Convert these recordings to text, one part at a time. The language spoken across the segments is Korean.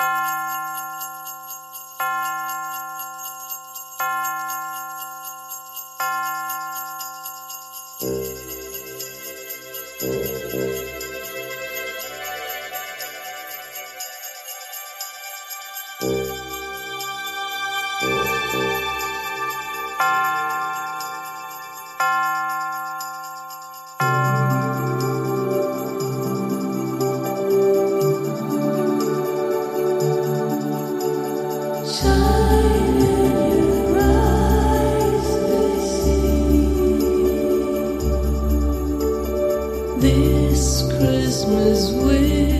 thank you This Christmas wish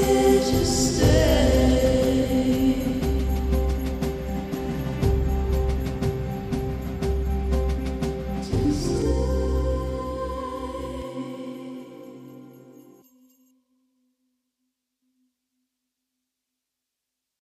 Here to stay.